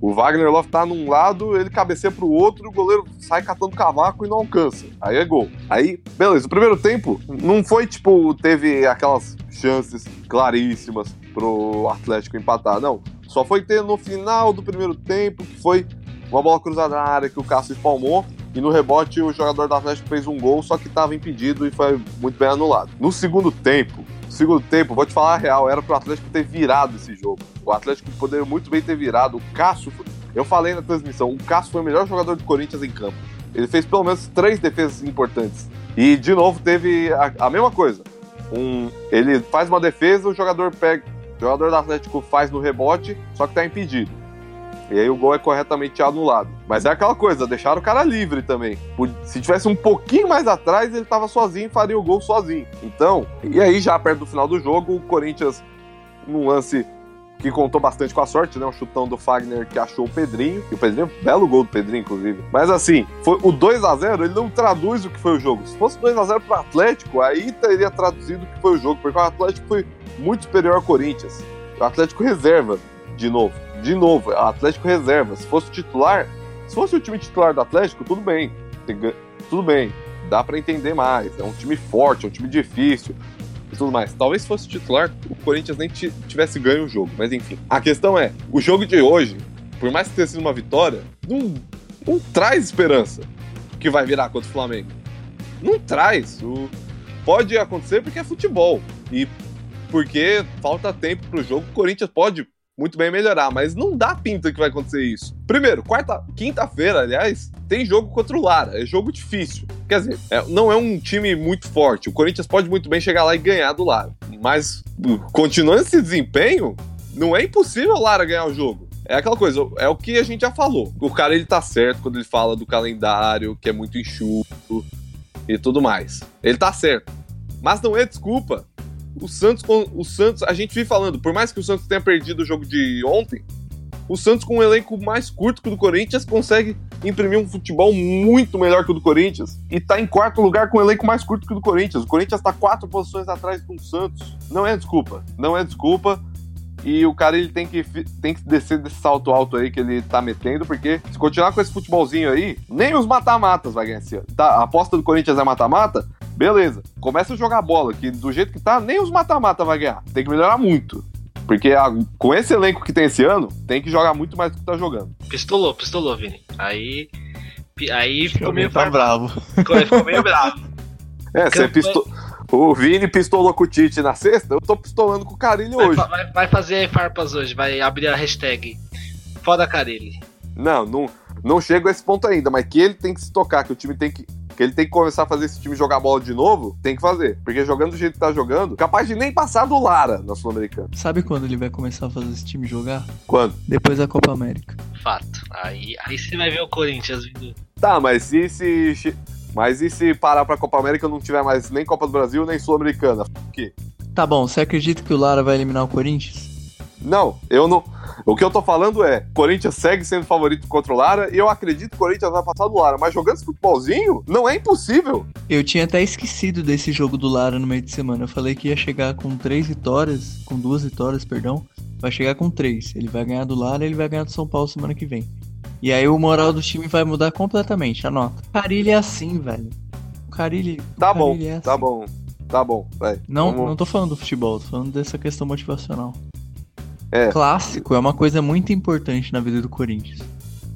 o Wagner Love tá num lado, ele cabeceia pro outro, o goleiro sai catando cavaco e não alcança. Aí é gol. Aí, beleza. O primeiro tempo não foi tipo, teve aquelas chances claríssimas pro Atlético empatar, não. Só foi ter no final do primeiro tempo, que foi uma bola cruzada na área que o Cássio espalmou. E no rebote o jogador do Atlético fez um gol, só que estava impedido e foi muito bem anulado. No segundo tempo, segundo tempo, vou te falar a real, era pro Atlético ter virado esse jogo. O Atlético poderia muito bem ter virado. O Cássio, eu falei na transmissão, o Cássio foi o melhor jogador do Corinthians em campo. Ele fez pelo menos três defesas importantes. E, de novo, teve a, a mesma coisa. Um, ele faz uma defesa, o jogador pega. O jogador do Atlético faz no rebote, só que tá impedido. E aí o gol é corretamente anulado. Mas é aquela coisa, deixaram o cara livre também. Se tivesse um pouquinho mais atrás, ele tava sozinho e faria o gol sozinho. Então, e aí já perto do final do jogo, o Corinthians, num lance que contou bastante com a sorte, né? Um chutão do Fagner que achou o Pedrinho. E o Pedrinho, belo gol do Pedrinho, inclusive. Mas assim, foi o 2 a 0 ele não traduz o que foi o jogo. Se fosse 2 a 0 pro Atlético, aí teria traduzido o que foi o jogo, porque o Atlético foi muito superior ao Corinthians. O Atlético reserva, de novo de novo, é Atlético reserva. Se fosse titular, se fosse o time titular do Atlético, tudo bem. Tudo bem. Dá para entender mais. É um time forte, é um time difícil e tudo mais. Talvez se fosse titular, o Corinthians nem tivesse ganho o jogo. Mas enfim. A questão é, o jogo de hoje, por mais que tenha sido uma vitória, não, não traz esperança que vai virar contra o Flamengo. Não traz. O... Pode acontecer porque é futebol. E porque falta tempo pro jogo, o Corinthians pode muito bem melhorar, mas não dá pinta que vai acontecer isso. Primeiro, quarta, quinta-feira, aliás, tem jogo contra o Lara, é jogo difícil. Quer dizer, é, não é um time muito forte. O Corinthians pode muito bem chegar lá e ganhar do Lara, mas continuando esse desempenho, não é impossível o Lara ganhar o jogo. É aquela coisa, é o que a gente já falou. O cara ele tá certo quando ele fala do calendário, que é muito enxuto e tudo mais. Ele tá certo. Mas não é desculpa. O Santos, o Santos, a gente vive falando, por mais que o Santos tenha perdido o jogo de ontem, o Santos com um elenco mais curto que o do Corinthians consegue imprimir um futebol muito melhor que o do Corinthians e tá em quarto lugar com um elenco mais curto que o do Corinthians. O Corinthians tá quatro posições atrás do Santos. Não é desculpa, não é desculpa. E o cara ele tem que, tem que descer desse salto alto aí que ele tá metendo, porque se continuar com esse futebolzinho aí, nem os mata-matas vai ganhar. Tá, a aposta do Corinthians é mata-mata? Beleza. Começa a jogar bola, que do jeito que tá, nem os mata-mata vai ganhar. Tem que melhorar muito. Porque a, com esse elenco que tem esse ano, tem que jogar muito mais do que tá jogando. Pistolou, pistolou, Vini. Aí. Aí ficou meio tá bravo. Ficou, ficou meio bravo. É, você pistolou. O Vini pistolou com o Tite na sexta, eu tô pistolando com o Carilli hoje. Vai, vai, fazer farpas hoje, vai abrir a hashtag Foda Carilli. Não, não, não chego a esse ponto ainda, mas que ele tem que se tocar, que o time tem que. Que ele tem que começar a fazer esse time jogar bola de novo, tem que fazer. Porque jogando do jeito que tá jogando, capaz de nem passar do Lara na Sul-Americana. Sabe quando ele vai começar a fazer esse time jogar? Quando? Depois da Copa América. Fato. Aí, aí você vai ver o Corinthians vindo. Tá, mas se, se mas e se parar pra Copa América não tiver mais nem Copa do Brasil, nem Sul-Americana? O quê? Tá bom, você acredita que o Lara vai eliminar o Corinthians? Não, eu não. O que eu tô falando é, Corinthians segue sendo favorito contra o Lara e eu acredito que o Corinthians vai passar do Lara, mas jogando esse futebolzinho, não é impossível. Eu tinha até esquecido desse jogo do Lara no meio de semana. Eu falei que ia chegar com três vitórias, com duas vitórias, perdão. Vai chegar com três. Ele vai ganhar do Lara e ele vai ganhar do São Paulo semana que vem. E aí o moral do time vai mudar completamente, anota. O Carilli é assim, velho. O Carilli. Tá o bom, é assim. tá bom, tá bom, vai. Não, Vamos... não tô falando do futebol, tô falando dessa questão motivacional. É. Clássico é uma coisa muito importante na vida do Corinthians.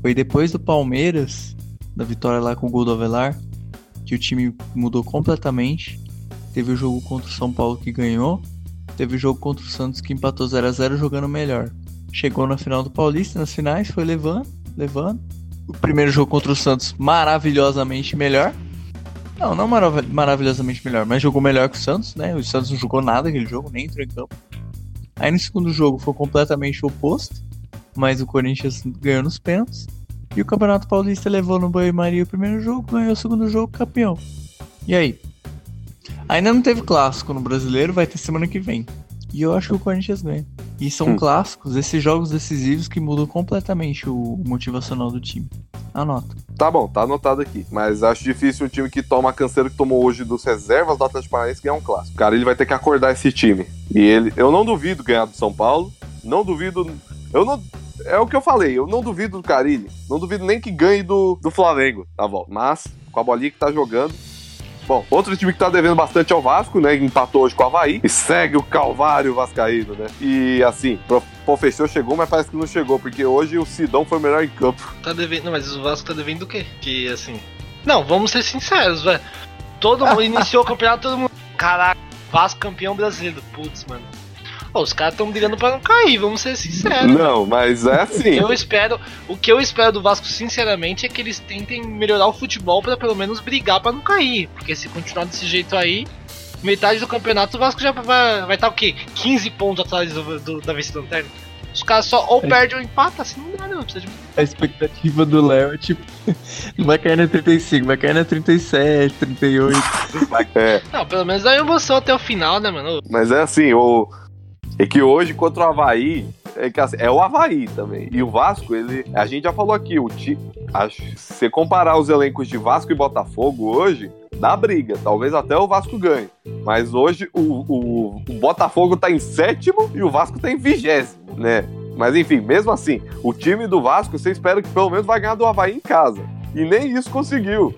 Foi depois do Palmeiras, da vitória lá com o gol do Avelar, que o time mudou completamente. Teve o jogo contra o São Paulo que ganhou. Teve o jogo contra o Santos que empatou 0 a 0 jogando melhor. Chegou na final do Paulista, nas finais, foi levando levando. O primeiro jogo contra o Santos, maravilhosamente melhor. Não, não marav maravilhosamente melhor, mas jogou melhor que o Santos, né? O Santos não jogou nada aquele jogo, nem entrou em campo. Aí no segundo jogo foi completamente o oposto, mas o Corinthians ganhou nos pênaltis. E o Campeonato Paulista levou no banho-maria o primeiro jogo, ganhou o segundo jogo, campeão. E aí? Ainda não teve clássico no brasileiro, vai ter semana que vem. E eu acho que o Corinthians ganha. E são hum. clássicos, esses jogos decisivos que mudam completamente o motivacional do time. Anota. Tá bom, tá anotado aqui. Mas acho difícil um time que toma a canseira que tomou hoje dos reservas do Atlético Paranaense ganhar um clássico. Cara, ele vai ter que acordar esse time. E ele, eu não duvido ganhar do São Paulo. Não duvido. Eu não. É o que eu falei, eu não duvido do Carilli. Não duvido nem que ganhe do, do Flamengo na volta. Mas, com a bolinha que tá jogando, Bom, outro time que tá devendo bastante é o Vasco, né? Empatou hoje com o Havaí e segue o Calvário Vascaíno, né? E assim, o professor chegou, mas parece que não chegou, porque hoje o Sidão foi o melhor em campo. Tá devendo. Não, mas o Vasco tá devendo o quê? Que assim. Não, vamos ser sinceros, velho. Todo mundo [laughs] iniciou o campeonato, todo mundo. Caraca, Vasco campeão brasileiro. Putz, mano. Pô, os caras estão brigando para não cair, vamos ser sinceros. Não, mas é assim. Eu espero, o que eu espero do Vasco, sinceramente, é que eles tentem melhorar o futebol para pelo menos brigar para não cair. Porque se continuar desse jeito aí, metade do campeonato o Vasco já vai estar vai tá, o quê? 15 pontos atrás do, do da vice-lanterna. Os caras só ou é. perdem ou empatam, assim não dá, não. Precisa de... A expectativa do Léo é tipo. Não [laughs] vai cair na 35, vai cair na 37, 38. é. Não, pelo menos dá emoção até o final, né, mano? Mas é assim, o. É que hoje contra o Havaí, é, que, assim, é o Havaí também. E o Vasco, ele. A gente já falou aqui, o ti, se você comparar os elencos de Vasco e Botafogo hoje, dá briga. Talvez até o Vasco ganhe. Mas hoje o, o, o Botafogo tá em sétimo e o Vasco tá em vigésimo, né? Mas enfim, mesmo assim, o time do Vasco, você espera que pelo menos vai ganhar do Havaí em casa. E nem isso conseguiu.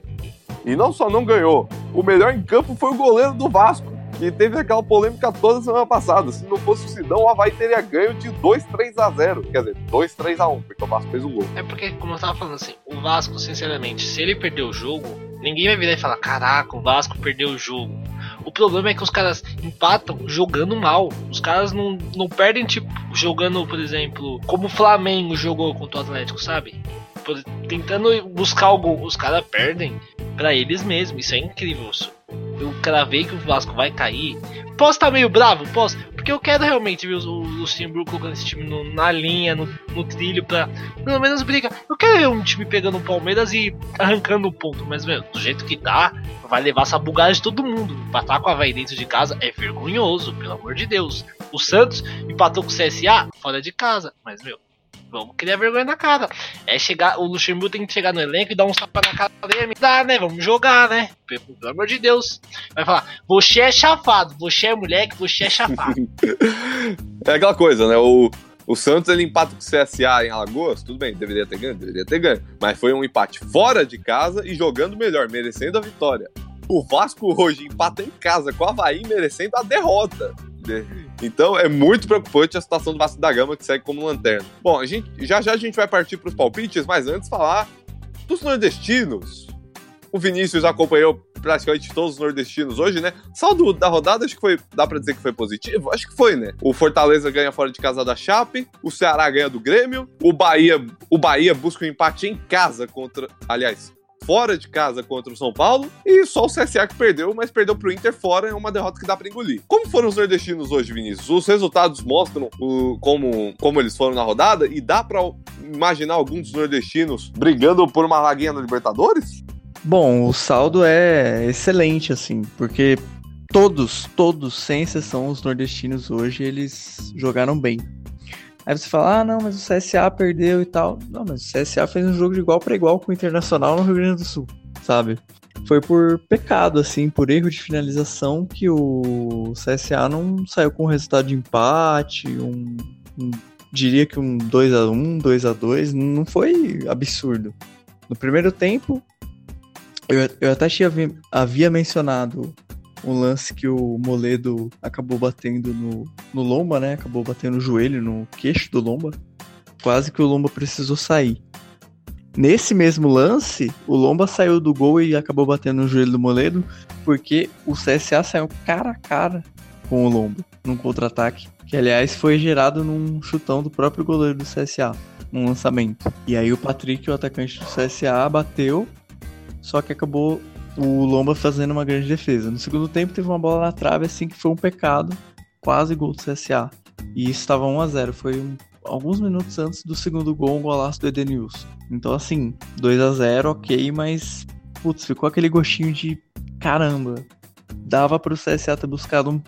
E não só não ganhou, o melhor em campo foi o goleiro do Vasco que teve aquela polêmica toda semana passada. Se não fosse o Sidão, o Havaí teria ganho de 2 3 a 0 Quer dizer, 2 3 a 1 porque o Vasco fez um gol. É porque, como eu tava falando assim, o Vasco, sinceramente, se ele perder o jogo, ninguém vai virar e falar: caraca, o Vasco perdeu o jogo. O problema é que os caras empatam jogando mal. Os caras não, não perdem, tipo, jogando, por exemplo, como o Flamengo jogou contra o Atlético, sabe? Tentando buscar o gol. Os caras perdem para eles mesmos. Isso é incrível. Eu cravei que o Vasco vai cair. Posso estar tá meio bravo? Posso. Porque eu quero realmente ver o Luxemburgo colocando esse time no, na linha, no, no, trilho, pra pelo menos brigar. Eu quero ver um time pegando o Palmeiras e arrancando o ponto. Mas, meu, do jeito que tá, vai levar essa bugada de todo mundo. Empatar com a Havaí dentro de casa é vergonhoso, pelo amor de Deus. O Santos empatou com o CSA fora de casa. Mas, meu, Vamos criar vergonha na cara. É chegar, o Luxemburgo tem que chegar no elenco e dar um sapa na cara dele. Dá, né? Vamos jogar, né? Pelo amor de Deus. Vai falar, você é chafado, você é moleque, você é chafado. [laughs] é aquela coisa, né? O, o Santos ele empata com o CSA em Alagoas, tudo bem, deveria ter ganho, deveria ter ganho. Mas foi um empate fora de casa e jogando melhor, merecendo a vitória. O Vasco hoje empata em casa com o Havaí, merecendo a derrota. Então é muito preocupante a situação do Vasco da Gama, que segue como lanterna. Bom, a gente, já já a gente vai partir para os palpites, mas antes falar dos nordestinos. O Vinícius acompanhou praticamente todos os nordestinos hoje, né? Saldo da rodada, acho que foi. Dá pra dizer que foi positivo? Acho que foi, né? O Fortaleza ganha fora de casa da Chape, o Ceará ganha do Grêmio, o Bahia, o Bahia busca um empate em casa contra. Aliás, fora de casa contra o São Paulo e só o CSA que perdeu, mas perdeu pro Inter fora, é uma derrota que dá para engolir. Como foram os nordestinos hoje, Vinícius? Os resultados mostram o, como, como eles foram na rodada e dá para imaginar alguns dos nordestinos brigando por uma vaguinha na Libertadores? Bom, o saldo é excelente, assim, porque todos, todos, sem exceção, os nordestinos hoje, eles jogaram bem. Aí você fala, ah, não, mas o CSA perdeu e tal. Não, mas o CSA fez um jogo de igual para igual com o Internacional no Rio Grande do Sul, sabe? Foi por pecado, assim, por erro de finalização que o CSA não saiu com resultado de empate, um, um diria que um 2 a 1 2 a 2 não foi absurdo. No primeiro tempo, eu, eu até tinha, havia mencionado um lance que o Moledo acabou batendo no, no Lomba, né? Acabou batendo no joelho, no queixo do Lomba. Quase que o Lomba precisou sair. Nesse mesmo lance, o Lomba saiu do gol e acabou batendo no joelho do Moledo, porque o CSA saiu cara a cara com o Lomba num contra-ataque, que aliás foi gerado num chutão do próprio goleiro do CSA, num lançamento. E aí o Patrick, o atacante do CSA, bateu, só que acabou o Lomba fazendo uma grande defesa. No segundo tempo teve uma bola na trave assim que foi um pecado, quase gol do CSA. E estava 1 a 0, foi um, alguns minutos antes do segundo gol, um golaço do Edenilson. Então assim, 2 a 0, OK, mas putz, ficou aquele gostinho de caramba. Dava para o CSA ter buscado um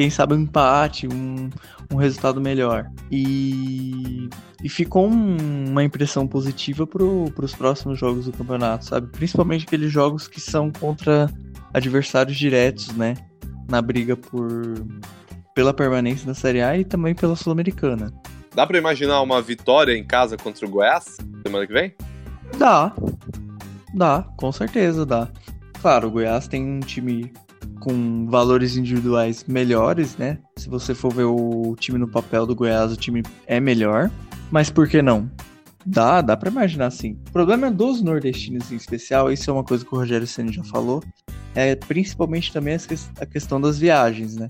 quem sabe um empate, um, um resultado melhor. E, e ficou um, uma impressão positiva para os próximos jogos do campeonato, sabe? Principalmente aqueles jogos que são contra adversários diretos, né? Na briga por pela permanência na Série A e também pela Sul-Americana. Dá para imaginar uma vitória em casa contra o Goiás semana que vem? Dá. Dá, com certeza dá. Claro, o Goiás tem um time com valores individuais melhores, né? Se você for ver o time no papel do Goiás, o time é melhor. Mas por que não? Dá, dá para imaginar assim. O problema dos nordestinos em especial, isso é uma coisa que o Rogério Senna já falou, é principalmente também a questão das viagens, né?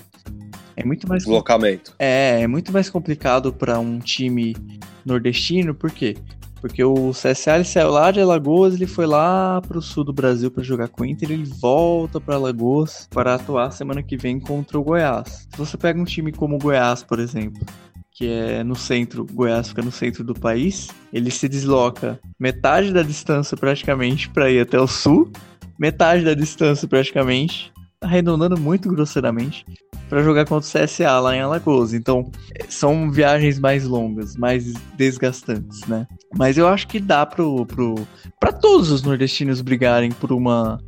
É muito mais deslocamento. É, é muito mais complicado para um time nordestino, por quê? Porque o CSA ele saiu lá de Alagoas, ele foi lá pro sul do Brasil para jogar com o Inter, ele volta para Alagoas para atuar semana que vem contra o Goiás. Se você pega um time como o Goiás, por exemplo, que é no centro, Goiás fica no centro do país, ele se desloca metade da distância praticamente para ir até o sul, metade da distância praticamente, arredondando muito grosseiramente, para jogar contra o CSA lá em Alagoas. Então, são viagens mais longas, mais desgastantes, né? Mas eu acho que dá pro, pro, pra todos os nordestinos brigarem por uma,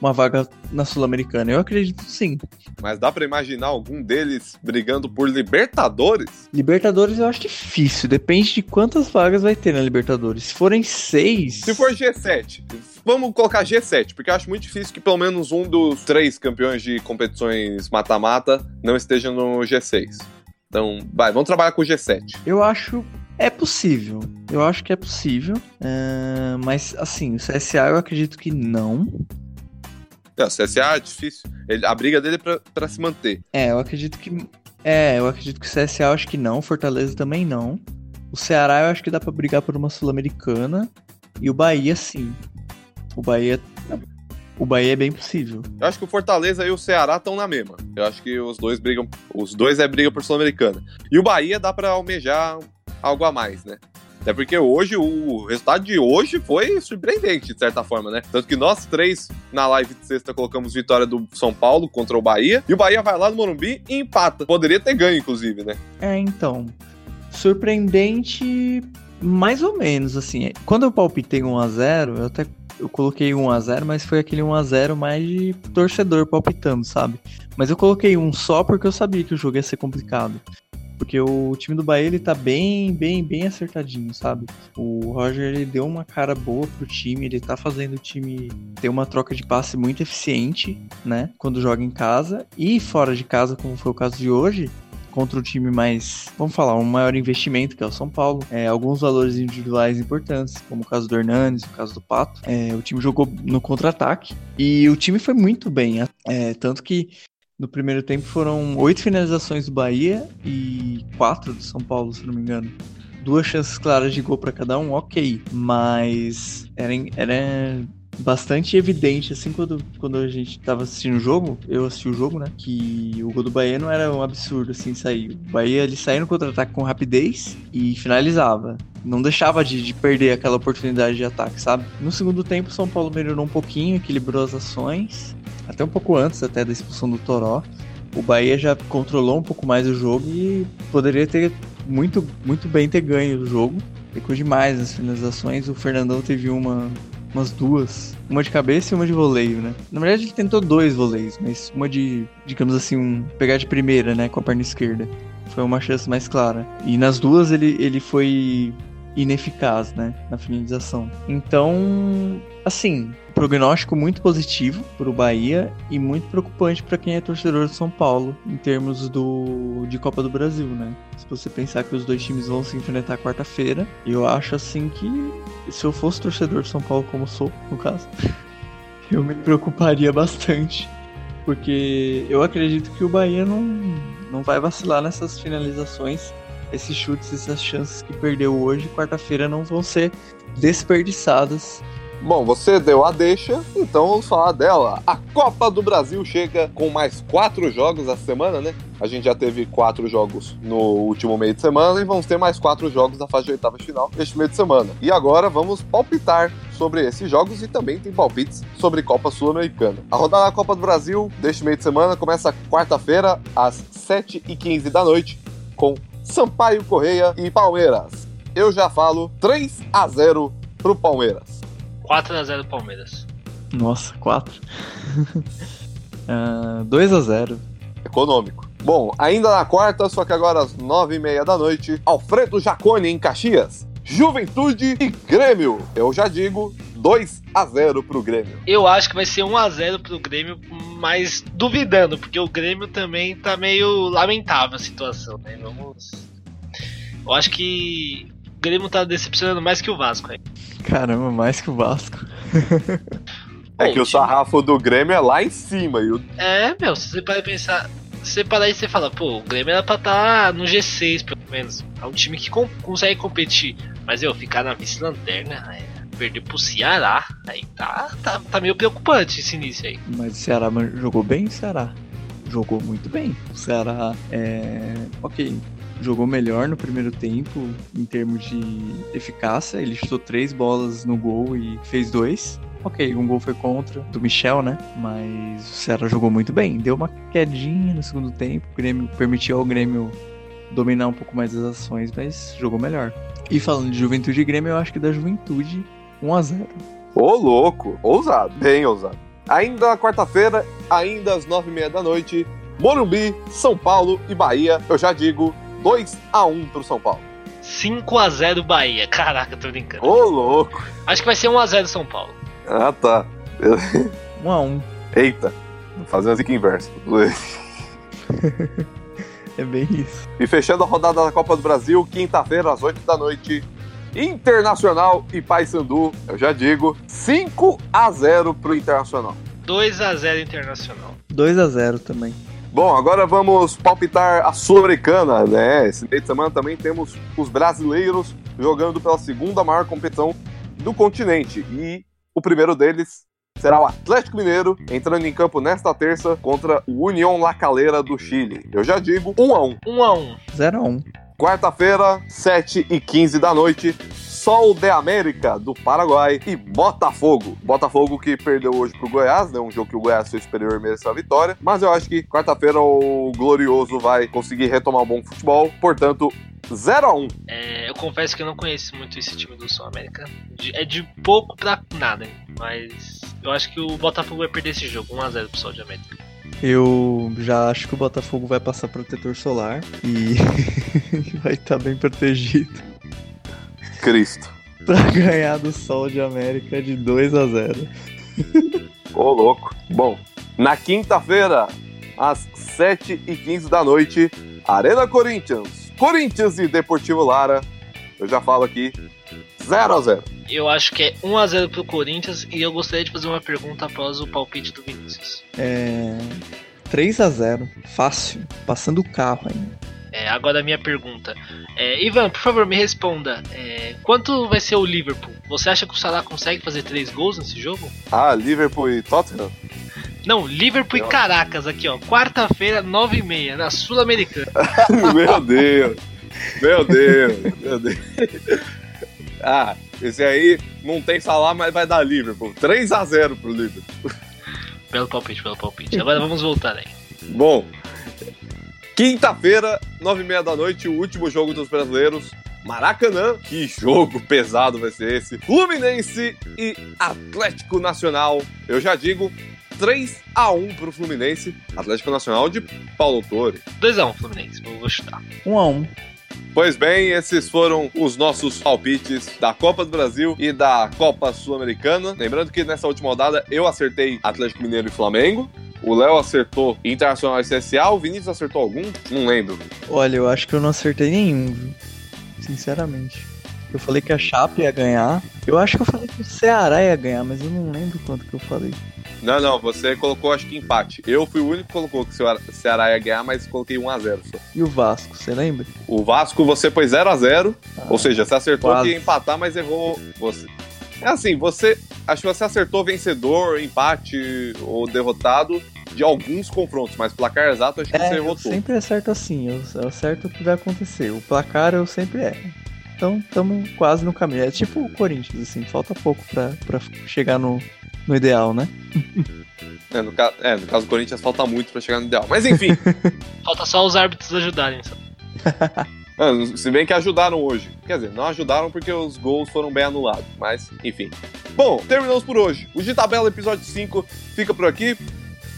uma vaga na Sul-Americana. Eu acredito sim. Mas dá para imaginar algum deles brigando por Libertadores? Libertadores eu acho difícil. Depende de quantas vagas vai ter na Libertadores. Se forem seis. Se for G7, Vamos colocar G7, porque eu acho muito difícil que pelo menos um dos três campeões de competições mata-mata não esteja no G6. Então, vai, vamos trabalhar com o G7. Eu acho é possível. Eu acho que é possível. Uh, mas, assim, o CSA eu acredito que não. Não, CSA é difícil. Ele, a briga dele é pra, pra se manter. É, eu acredito que. É, eu acredito que o CSA eu acho que não, Fortaleza também não. O Ceará eu acho que dá pra brigar por uma Sul-Americana. E o Bahia, sim. O Bahia. O Bahia é bem possível. Eu acho que o Fortaleza e o Ceará estão na mesma. Eu acho que os dois brigam. Os dois é briga por Sul-Americana. E o Bahia dá pra almejar algo a mais, né? Até porque hoje, o resultado de hoje foi surpreendente, de certa forma, né? Tanto que nós três, na live de sexta, colocamos vitória do São Paulo contra o Bahia. E o Bahia vai lá no Morumbi e empata. Poderia ter ganho, inclusive, né? É, então. Surpreendente, mais ou menos, assim. Quando eu palpitei 1x0, eu até eu coloquei 1x0, mas foi aquele 1x0 mais de torcedor palpitando, sabe? Mas eu coloquei um só porque eu sabia que o jogo ia ser complicado. Porque o time do Bahia, ele tá bem, bem, bem acertadinho, sabe? O Roger, ele deu uma cara boa pro time, ele tá fazendo o time ter uma troca de passe muito eficiente, né? Quando joga em casa. E fora de casa, como foi o caso de hoje, contra o time mais, vamos falar, um maior investimento, que é o São Paulo. É, alguns valores individuais importantes, como o caso do Hernanes, o caso do Pato. É, o time jogou no contra-ataque e o time foi muito bem. É, tanto que no primeiro tempo foram oito finalizações do Bahia e quatro do São Paulo, se não me engano. Duas chances claras de gol para cada um, ok. Mas era, era bastante evidente, assim, quando, quando a gente tava assistindo o jogo, eu assisti o jogo, né? Que o gol do Bahia não era um absurdo, assim, sair. O Bahia, ele saía no contra-ataque com rapidez e finalizava. Não deixava de, de, perder aquela oportunidade de ataque, sabe? No segundo tempo, o São Paulo melhorou um pouquinho, equilibrou as ações. Até um pouco antes até da expulsão do Toró. O Bahia já controlou um pouco mais o jogo e poderia ter muito, muito bem ter ganho o jogo. Pecou demais as finalizações. O Fernandão teve uma umas duas. Uma de cabeça e uma de voleio, né? Na verdade, ele tentou dois voleios, mas uma de, digamos assim, um pegar de primeira, né? Com a perna esquerda. Foi uma chance mais clara. E nas duas ele, ele foi ineficaz, né? Na finalização. Então, assim, prognóstico muito positivo para o Bahia e muito preocupante para quem é torcedor de São Paulo em termos do de Copa do Brasil, né? Se você pensar que os dois times vão se enfrentar quarta-feira, eu acho assim que se eu fosse torcedor de São Paulo como sou, no caso, [laughs] eu me preocuparia bastante, porque eu acredito que o Bahia não não vai vacilar nessas finalizações esses chutes, essas chances que perdeu hoje, quarta-feira não vão ser desperdiçadas Bom, você deu a deixa, então vamos falar dela. A Copa do Brasil chega com mais quatro jogos essa semana, né? A gente já teve quatro jogos no último meio de semana e vamos ter mais quatro jogos na fase de oitavas final neste meio de semana. E agora vamos palpitar sobre esses jogos e também tem palpites sobre Copa Sul-Americana. A rodada da Copa do Brasil deste meio de semana começa quarta-feira às 7h15 da noite com Sampaio Correia e Palmeiras. Eu já falo 3 a 0 pro Palmeiras. 4x0 Palmeiras. Nossa, 4. uh, 2x0. Econômico. Bom, ainda na quarta, só que agora às 9h30 da noite, Alfredo Jacone em Caxias. Juventude e Grêmio. Eu já digo 2 a 0 pro Grêmio. Eu acho que vai ser 1 a 0 pro Grêmio, mas duvidando, porque o Grêmio também tá meio lamentável a situação, né? Vamos Eu acho que o Grêmio tá decepcionando mais que o Vasco aí. Caramba, mais que o Vasco. é que o sarrafo do Grêmio é lá em cima. E o... É, meu, se você para pensar. Você para aí e você fala, pô, o Grêmio era pra estar tá no G6, pelo menos. É um time que com, consegue competir. Mas eu ficar na vice-lanterna, é, perder pro Ceará, aí tá, tá, tá meio preocupante esse início aí. Mas o Ceará jogou bem, Ceará? Jogou muito bem. O Ceará é. Ok, jogou melhor no primeiro tempo em termos de eficácia. Ele chutou três bolas no gol e fez dois. Ok, um gol foi contra, do Michel, né? Mas o Ceará jogou muito bem. Deu uma quedinha no segundo tempo. O Grêmio permitiu ao Grêmio dominar um pouco mais as ações, mas jogou melhor. E falando de Juventude e Grêmio, eu acho que da Juventude 1 a 0 Ô, louco! Ousado, bem ousado. Ainda na quarta-feira, ainda às nove e meia da noite, Morumbi, São Paulo e Bahia. Eu já digo, 2 a 1 pro São Paulo. 5 a 0 Bahia. Caraca, tô brincando. Ô, louco. Acho que vai ser 1 a 0 São Paulo. Ah, tá. 1 a 1. Eita. Fazendo a zica inversa. [laughs] é bem isso. E fechando a rodada da Copa do Brasil, quinta-feira às 8 da noite, Internacional e Paysandu, eu já digo, 5 a 0 pro Internacional. 2 a 0 Internacional. 2 a 0 também. Bom, agora vamos palpitar a Sul-Americana, né? Esse meio de semana também temos os brasileiros jogando pela segunda maior competição do continente. E o primeiro deles será o Atlético Mineiro entrando em campo nesta terça contra o União La Calera do Chile. Eu já digo 1 a 1. 1 a 1. 0 a 1. Quarta-feira, 7 e 15 da noite, Sol de América do Paraguai e Botafogo. Botafogo que perdeu hoje pro Goiás, né? Um jogo que o Goiás foi superior mereceu a vitória. Mas eu acho que quarta-feira o Glorioso vai conseguir retomar um bom futebol. Portanto, 0 a 1 É, eu confesso que eu não conheço muito esse time do Sul América. De- é de pouco pra nada, mas eu acho que o Botafogo vai perder esse jogo, 1x0 pro Sol de América. Eu já acho que o Botafogo vai passar protetor solar e [laughs] vai estar bem protegido Cristo. [laughs] pra ganhar do Sol de América de 2 a 0. Ô, louco. Bom, na quinta-feira, às 7h15 da noite, Arena Corinthians. Corinthians e Deportivo Lara. Eu já falo aqui, 0 a 0 Eu acho que é 1x0 pro Corinthians e eu gostaria de fazer uma pergunta após o palpite do Vinícius. É 3 a 0, fácil, passando o carro ainda. É, agora a minha pergunta. É, Ivan, por favor, me responda. É, quanto vai ser o Liverpool? Você acha que o Salah consegue fazer 3 gols nesse jogo? Ah, Liverpool e Tottenham? Não, Liverpool Não. e Caracas aqui, ó. Quarta-feira, 9h30, na Sul-Americana. [laughs] meu Deus. Meu Deus. Meu Deus. Ah, esse aí não tem salário, mas vai dar Liverpool. 3 a 0 pro Liverpool. Pelo palpite, pelo palpite. Agora vamos voltar aí. Bom, quinta-feira, nove e meia da noite, o último jogo dos brasileiros. Maracanã, que jogo pesado vai ser esse. Fluminense e Atlético Nacional. Eu já digo 3 a 1 pro Fluminense. Atlético Nacional de Paulo Torre. 2x1 Fluminense, vou, vou chutar. 1 a 1. Pois bem, esses foram os nossos palpites da Copa do Brasil e da Copa Sul-Americana. Lembrando que nessa última rodada eu acertei Atlético Mineiro e Flamengo. O Léo acertou Internacional e CSA. O Vinícius acertou algum? Não lembro. Olha, eu acho que eu não acertei nenhum? Sinceramente. Eu falei que a Chape ia ganhar. Eu acho que eu falei que o Ceará ia ganhar, mas eu não lembro quanto que eu falei. Não, não, você colocou acho que empate. Eu fui o único que colocou que o Ceará- ia ganhar, mas coloquei 1x0 só. E o Vasco, você lembra? O Vasco você pôs 0x0, Ah, ou seja, você acertou quase. que ia empatar, mas errou você. É assim, você. Acho que você acertou vencedor, empate ou derrotado de alguns confrontos, mas placar exato acho que você É, errou eu tudo. sempre acerto assim, eu acerto o que vai acontecer. O placar eu sempre erro. Então, estamos quase no caminho. É tipo o Corinthians, assim, falta pouco pra, pra chegar no, no ideal, né? [laughs] É no, ca- é, no caso do Corinthians falta muito pra chegar no ideal. Mas enfim, [laughs] Falta só os árbitros ajudarem. só. é, [laughs] se bem que ajudaram hoje. Quer dizer, não ajudaram porque os gols foram bem anulados. Mas, enfim. Bom, terminamos por hoje. O de tabela episódio 5 fica por aqui.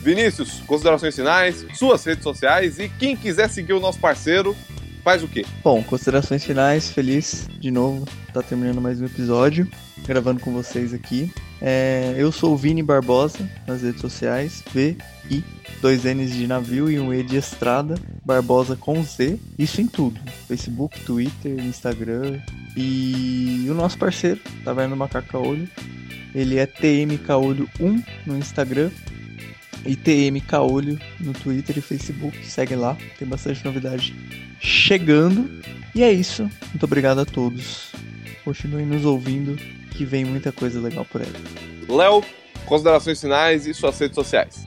Vinícius, considerações finais, suas redes sociais e quem quiser seguir o nosso parceiro, faz o quê? Bom, considerações finais, feliz de novo, tá terminando mais um episódio, gravando com vocês aqui. É, eu sou o Vini Barbosa nas redes sociais, V, I, dois N's de navio e um E de estrada, Barbosa com Z, isso em tudo, Facebook, Twitter, Instagram e o nosso parceiro, Taverna do Macaco Caolho, ele é TM Caolho 1 no Instagram e TM Caolho no Twitter e Facebook, segue lá, tem bastante novidade chegando. E é isso. Muito obrigado a todos. Continuem nos ouvindo, que vem muita coisa legal por aí. Léo, considerações finais e suas redes sociais.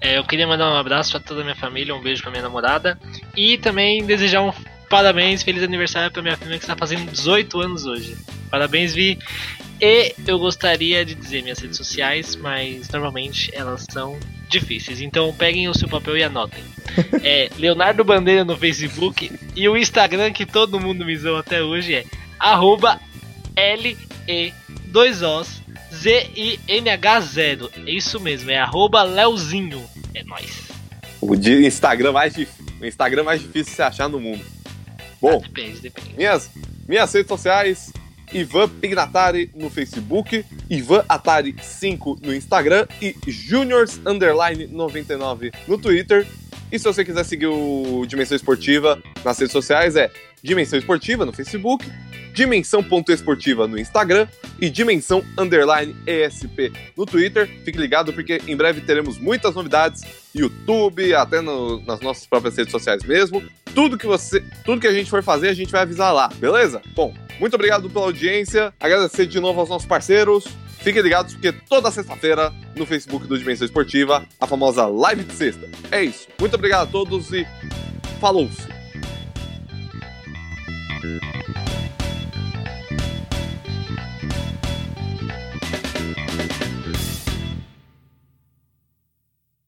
É, eu queria mandar um abraço pra toda a minha família, um beijo pra minha namorada e também desejar um parabéns, feliz aniversário pra minha prima que está fazendo 18 anos hoje. Parabéns, Vi. E eu gostaria de dizer minhas redes sociais, mas normalmente elas são difíceis. Então peguem o seu papel e anotem. [laughs] É Leonardo Bandeira no Facebook e o Instagram que todo mundo me zoou até hoje é arroba L-E-2-Os Z-I-N-H-0. É isso mesmo, é arroba Leozinho. É nóis. O Instagram mais dif- o Instagram mais difícil de se achar no mundo. Bom, Depende, depende. minhas, minhas redes sociais, Ivan Pignatari no Facebook, Ivan Atari 5 no Instagram e Juniors Underline 99 no Twitter. E se você quiser seguir o Dimensão Esportiva nas redes sociais, é Dimensão Esportiva no Facebook dimensão.esportiva no Instagram e dimensão underline ESP no Twitter. Fique ligado porque em breve teremos muitas novidades, YouTube, até no, nas nossas próprias redes sociais mesmo tudo que você, tudo que a gente for fazer, a gente vai avisar lá, beleza? Bom, muito obrigado pela audiência. Agradecer de novo aos nossos parceiros. Fiquem ligados porque toda sexta-feira no Facebook do Dimensão Esportiva, a famosa live de sexta. É isso. Muito obrigado a todos e falou-se.